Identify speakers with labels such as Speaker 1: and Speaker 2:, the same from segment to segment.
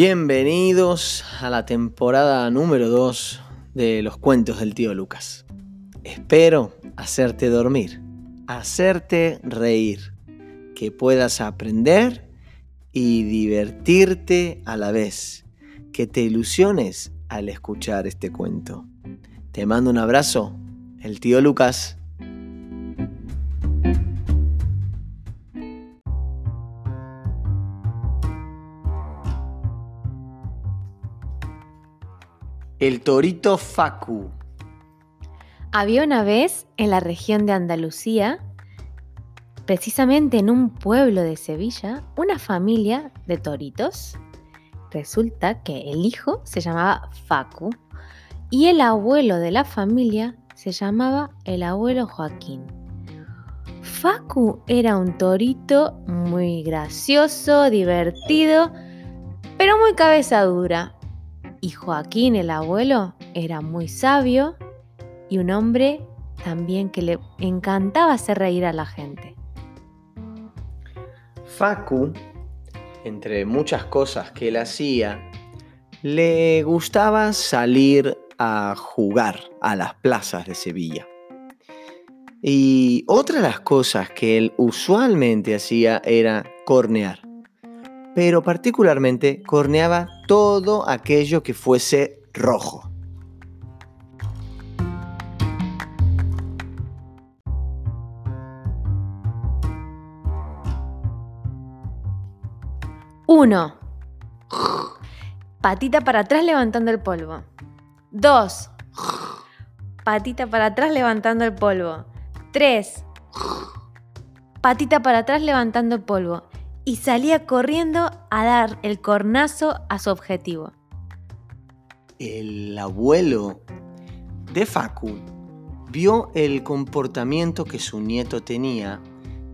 Speaker 1: Bienvenidos a la temporada número 2 de los cuentos del tío Lucas. Espero hacerte dormir, hacerte reír, que puedas aprender y divertirte a la vez, que te ilusiones al escuchar este cuento. Te mando un abrazo, el tío Lucas. El torito Facu.
Speaker 2: Había una vez en la región de Andalucía, precisamente en un pueblo de Sevilla, una familia de toritos. Resulta que el hijo se llamaba Facu y el abuelo de la familia se llamaba el abuelo Joaquín. Facu era un torito muy gracioso, divertido, pero muy cabeza dura y Joaquín, el abuelo, era muy sabio y un hombre también que le encantaba hacer reír a la gente.
Speaker 1: Facu, entre muchas cosas que él hacía, le gustaba salir a jugar a las plazas de Sevilla. Y otra de las cosas que él usualmente hacía era cornear pero particularmente corneaba todo aquello que fuese rojo.
Speaker 2: Uno. Patita para atrás levantando el polvo. Dos. Patita para atrás levantando el polvo. Tres. Patita para atrás levantando el polvo y salía corriendo a dar el cornazo a su objetivo.
Speaker 1: El abuelo de Facu vio el comportamiento que su nieto tenía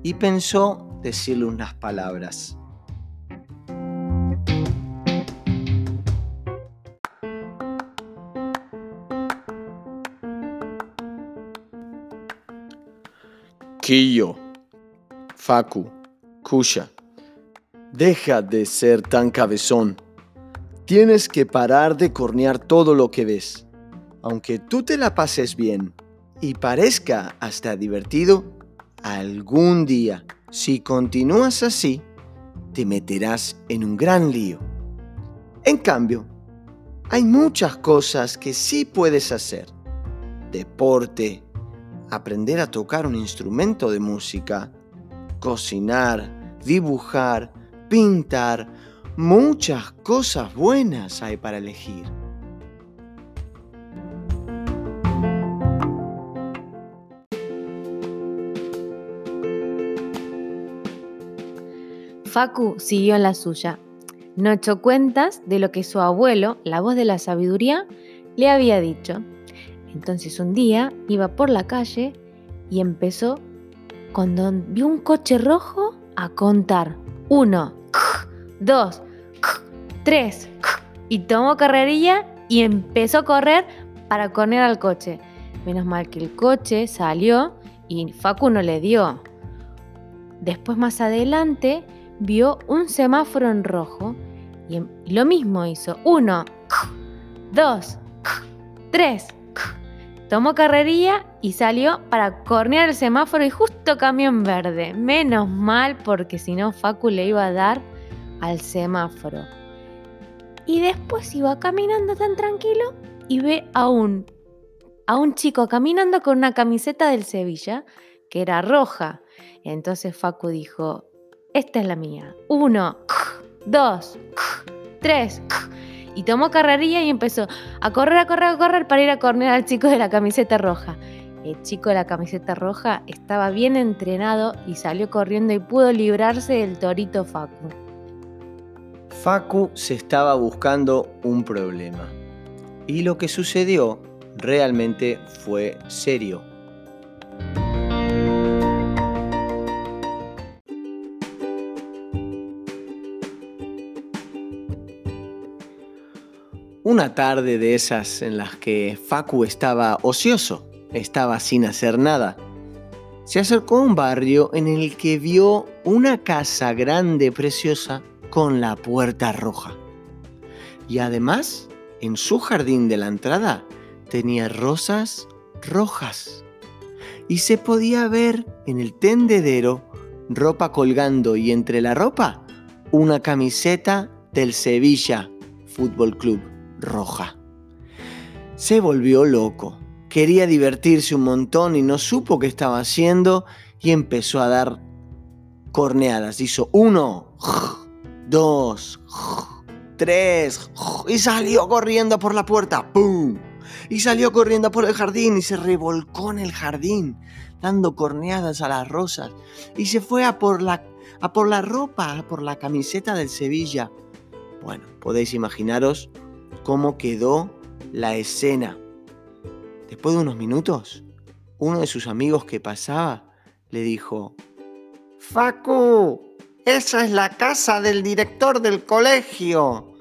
Speaker 1: y pensó decirle unas palabras. Quillo, Facu, Kusha, Deja de ser tan cabezón. Tienes que parar de cornear todo lo que ves. Aunque tú te la pases bien y parezca hasta divertido, algún día, si continúas así, te meterás en un gran lío. En cambio, hay muchas cosas que sí puedes hacer. Deporte, aprender a tocar un instrumento de música, cocinar, dibujar, pintar. Muchas cosas buenas hay para elegir.
Speaker 2: Facu siguió en la suya. No echó cuentas de lo que su abuelo, la voz de la sabiduría, le había dicho. Entonces un día iba por la calle y empezó, cuando vio un coche rojo, a contar. Uno, dos, tres. Y tomó carrerilla y empezó a correr para correr al coche. Menos mal que el coche salió y Facu no le dio. Después más adelante vio un semáforo en rojo y lo mismo hizo. Uno, dos, tres. Tomó carrerilla y salió para cornear el semáforo y justo cambió en verde. Menos mal porque si no Facu le iba a dar al semáforo. Y después iba caminando tan tranquilo y ve a un, a un chico caminando con una camiseta del Sevilla que era roja. Entonces Facu dijo, esta es la mía. Uno, dos, tres. Y tomó carrerilla y empezó a correr, a correr, a correr para ir a cornear al chico de la camiseta roja. El chico de la camiseta roja estaba bien entrenado y salió corriendo y pudo librarse del torito Facu.
Speaker 1: Facu se estaba buscando un problema. Y lo que sucedió realmente fue serio. Una tarde de esas en las que Facu estaba ocioso, estaba sin hacer nada, se acercó a un barrio en el que vio una casa grande, preciosa, con la puerta roja. Y además, en su jardín de la entrada tenía rosas rojas. Y se podía ver en el tendedero ropa colgando y entre la ropa una camiseta del Sevilla Fútbol Club roja. Se volvió loco. Quería divertirse un montón y no supo qué estaba haciendo y empezó a dar corneadas. Hizo uno, dos, tres y salió corriendo por la puerta. ¡Pum! Y salió corriendo por el jardín y se revolcó en el jardín, dando corneadas a las rosas. Y se fue a por la, a por la ropa, a por la camiseta del Sevilla. Bueno, podéis imaginaros cómo quedó la escena. Después de unos minutos, uno de sus amigos que pasaba le dijo, Facu, esa es la casa del director del colegio.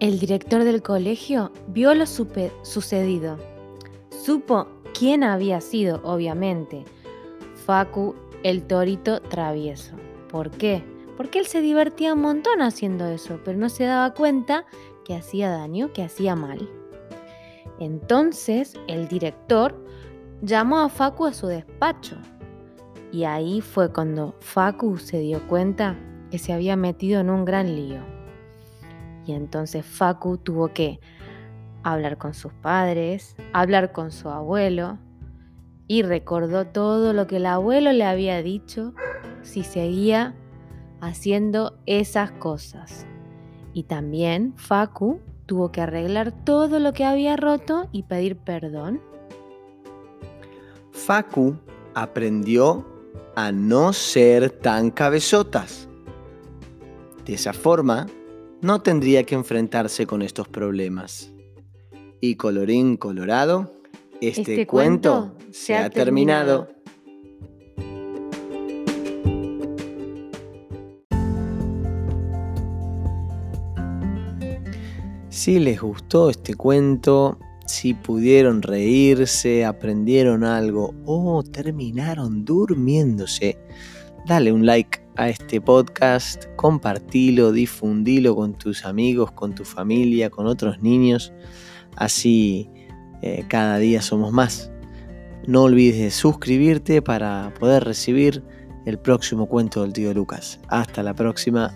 Speaker 2: El director del colegio vio lo sucedido. Supo quién había sido, obviamente. Facu, el torito travieso. ¿Por qué? Porque él se divertía un montón haciendo eso, pero no se daba cuenta que hacía daño, que hacía mal. Entonces el director llamó a Facu a su despacho. Y ahí fue cuando Facu se dio cuenta que se había metido en un gran lío. Y entonces Facu tuvo que hablar con sus padres, hablar con su abuelo, y recordó todo lo que el abuelo le había dicho si seguía haciendo esas cosas. Y también Facu tuvo que arreglar todo lo que había roto y pedir perdón.
Speaker 1: Facu aprendió a no ser tan cabezotas. De esa forma, no tendría que enfrentarse con estos problemas. Y colorín colorado, este, este cuento, se ha terminado. Si les gustó este cuento, si pudieron reírse, aprendieron algo o terminaron durmiéndose, dale un like a este podcast, compartilo, difundilo con tus amigos, con tu familia, con otros niños. Así eh, cada día somos más. No olvides suscribirte para poder recibir el próximo cuento del tío Lucas. Hasta la próxima.